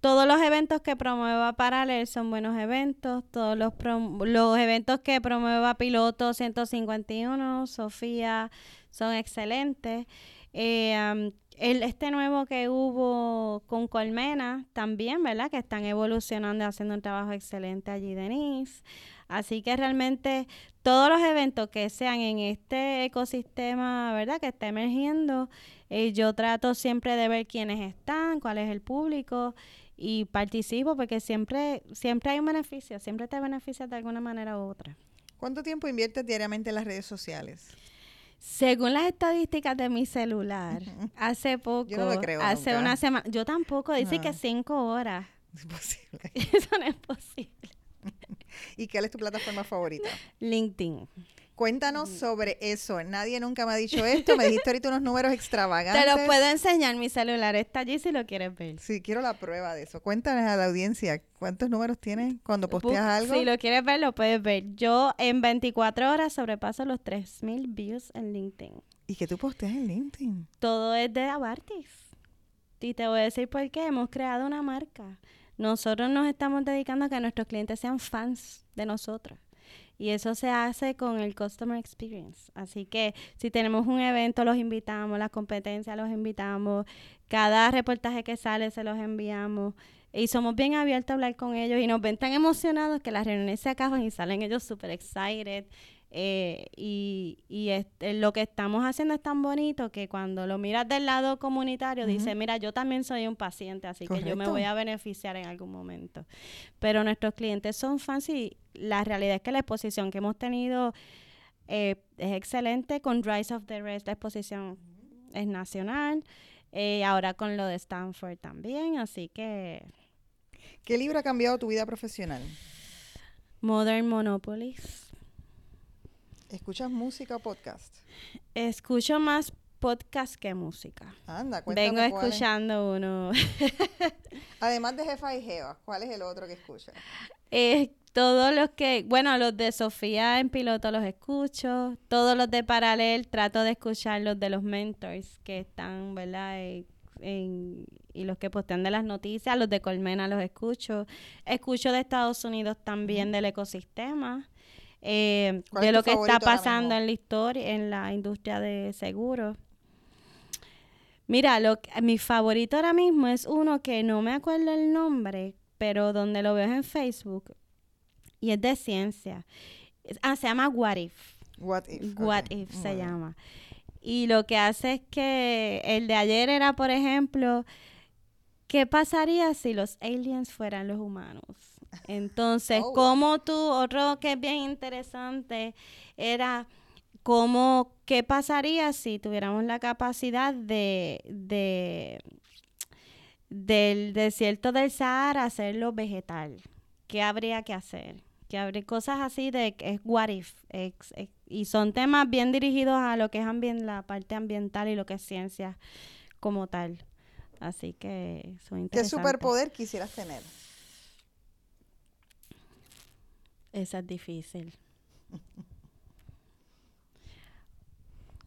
todos los eventos que promueva Paralel son buenos eventos. Todos los, los eventos que promueva Piloto 151, Sofía, son excelentes. Eh, el, este nuevo que hubo con Colmena también, ¿verdad? Que están evolucionando haciendo un trabajo excelente allí, Denise. Así que realmente todos los eventos que sean en este ecosistema, ¿verdad? Que está emergiendo, eh, yo trato siempre de ver quiénes están, cuál es el público y participo porque siempre, siempre hay un beneficio, siempre te beneficias de alguna manera u otra. ¿Cuánto tiempo inviertes diariamente en las redes sociales? Según las estadísticas de mi celular, hace poco, Yo no lo creo hace nunca. una semana, yo tampoco, dice Ah. que cinco horas. [laughs] Es imposible. [laughs] Eso no es posible. [laughs] ¿Y cuál es tu plataforma favorita? LinkedIn. Cuéntanos sobre eso. Nadie nunca me ha dicho [laughs] esto. Me dijiste ahorita unos números extravagantes. Te lo puedo enseñar, mi celular está allí si lo quieres ver. Sí, quiero la prueba de eso. Cuéntanos a la audiencia, ¿cuántos números tienes cuando posteas Bu- algo? Si lo quieres ver, lo puedes ver. Yo en 24 horas sobrepaso los 3000 views en LinkedIn. ¿Y que tú posteas en LinkedIn? Todo es de Abartis. Y te voy a decir por qué. Hemos creado una marca. Nosotros nos estamos dedicando a que nuestros clientes sean fans de nosotros. Y eso se hace con el Customer Experience. Así que si tenemos un evento, los invitamos, las competencias los invitamos, cada reportaje que sale se los enviamos. Y somos bien abiertos a hablar con ellos y nos ven tan emocionados que las reuniones se acaban y salen ellos súper excited. Eh, y y este, lo que estamos haciendo es tan bonito que cuando lo miras del lado comunitario, Ujú. dice, mira, yo también soy un paciente, así que yo me voy a beneficiar en algún momento. Pero nuestros clientes son fans y la realidad es que la exposición que hemos tenido eh, es excelente. Con Rise of the Rest la exposición es nacional. eh, ahora con lo de Stanford también, así que ¿Qué libro ha cambiado tu vida profesional? Modern Monopolies. ¿Escuchas música o podcast? Escucho más podcast que música. Anda, cuéntame Vengo es. escuchando uno. [laughs] Además de Jefa y Jeva, ¿cuál es el otro que escuchas? Eh, todos los que, bueno, los de Sofía en piloto los escucho, todos los de Paralel trato de escuchar los de los mentors que están, ¿verdad? Eh, y los que postean de las noticias, los de Colmena los escucho. Escucho de Estados Unidos también del ecosistema, eh, de lo que está pasando en la historia, en la industria de seguros. Mira, lo, mi favorito ahora mismo es uno que no me acuerdo el nombre, pero donde lo veo en Facebook y es de ciencia. Ah, se llama What If. What If. What If se llama. Y lo que hace es que el de ayer era, por ejemplo, ¿qué pasaría si los aliens fueran los humanos? Entonces, oh. como tú, otro que es bien interesante, era cómo, qué pasaría si tuviéramos la capacidad de, de del desierto del Sahara hacerlo vegetal. ¿Qué habría que hacer? que abre cosas así de es what if y son temas bien dirigidos a lo que es la parte ambiental y lo que es ciencia como tal así que son interesantes ¿qué superpoder quisieras tener? Esa es difícil [laughs]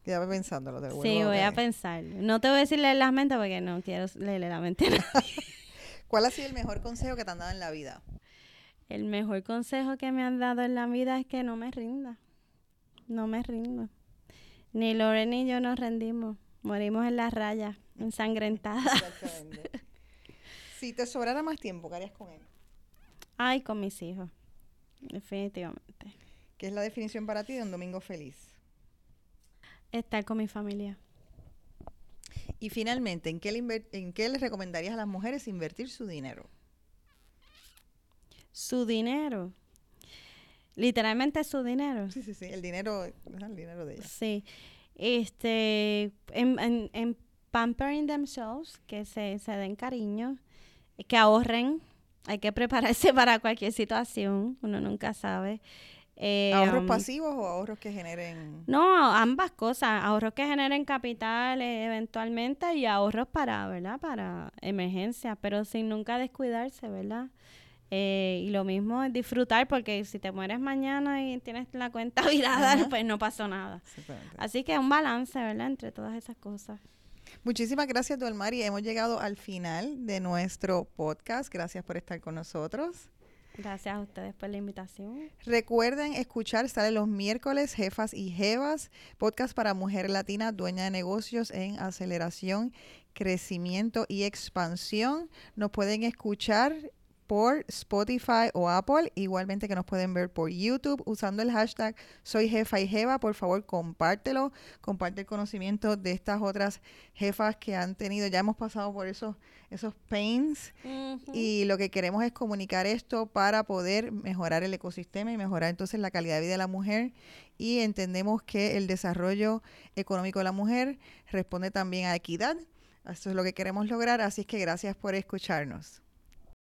Quédame pensándolo. sí, voy a pensar. No te voy a decir leer las mentes porque no quiero leerle la mente. [laughs] ¿Cuál ha sido el mejor consejo que te han dado en la vida? El mejor consejo que me han dado en la vida es que no me rinda. No me rindo. Ni Lore ni yo nos rendimos. Morimos en la raya, ensangrentadas. si te sobrara más tiempo, ¿qué harías con él? Ay, con mis hijos. Definitivamente. ¿Qué es la definición para ti de un domingo feliz? Estar con mi familia. Y finalmente, ¿en qué, ¿en qué le recomendarías a las mujeres invertir su dinero? su dinero. Literalmente su dinero. Sí, sí, sí, el dinero, el dinero de ella. Sí. Este, en, en, pampering themselves, que se, se den cariño, que ahorren. Hay que prepararse [laughs] para cualquier situación, uno nunca sabe. Eh, ¿Ahorros um, pasivos o ahorros que generen...? No, ambas cosas. Ahorros que generen capital eh, eventualmente y ahorros para, ¿verdad? Para emergencias, pero sin nunca descuidarse, ¿verdad? Eh, y lo mismo es disfrutar, porque si te mueres mañana y tienes la cuenta [laughs] virada, pues no pasó nada. Así que es un balance, ¿verdad? Entre todas esas cosas. Muchísimas gracias, Dualmari. Hemos llegado al final de nuestro podcast. Gracias por estar con nosotros. Gracias a ustedes por la invitación. Recuerden escuchar, sale los miércoles, Jefas y Jevas, podcast para mujer latina, dueña de negocios en aceleración, crecimiento y expansión. Nos pueden escuchar por Spotify o Apple, igualmente que nos pueden ver por YouTube usando el hashtag Soy Jefa y Jeva. Por favor, compártelo, comparte el conocimiento de estas otras jefas que han tenido. Ya hemos pasado por esos, esos pains y lo que queremos es comunicar esto para poder mejorar el ecosistema y mejorar entonces la calidad de vida de la mujer. Y entendemos que el desarrollo económico de la mujer responde también a equidad. Esto es lo que queremos lograr, así es que gracias por escucharnos.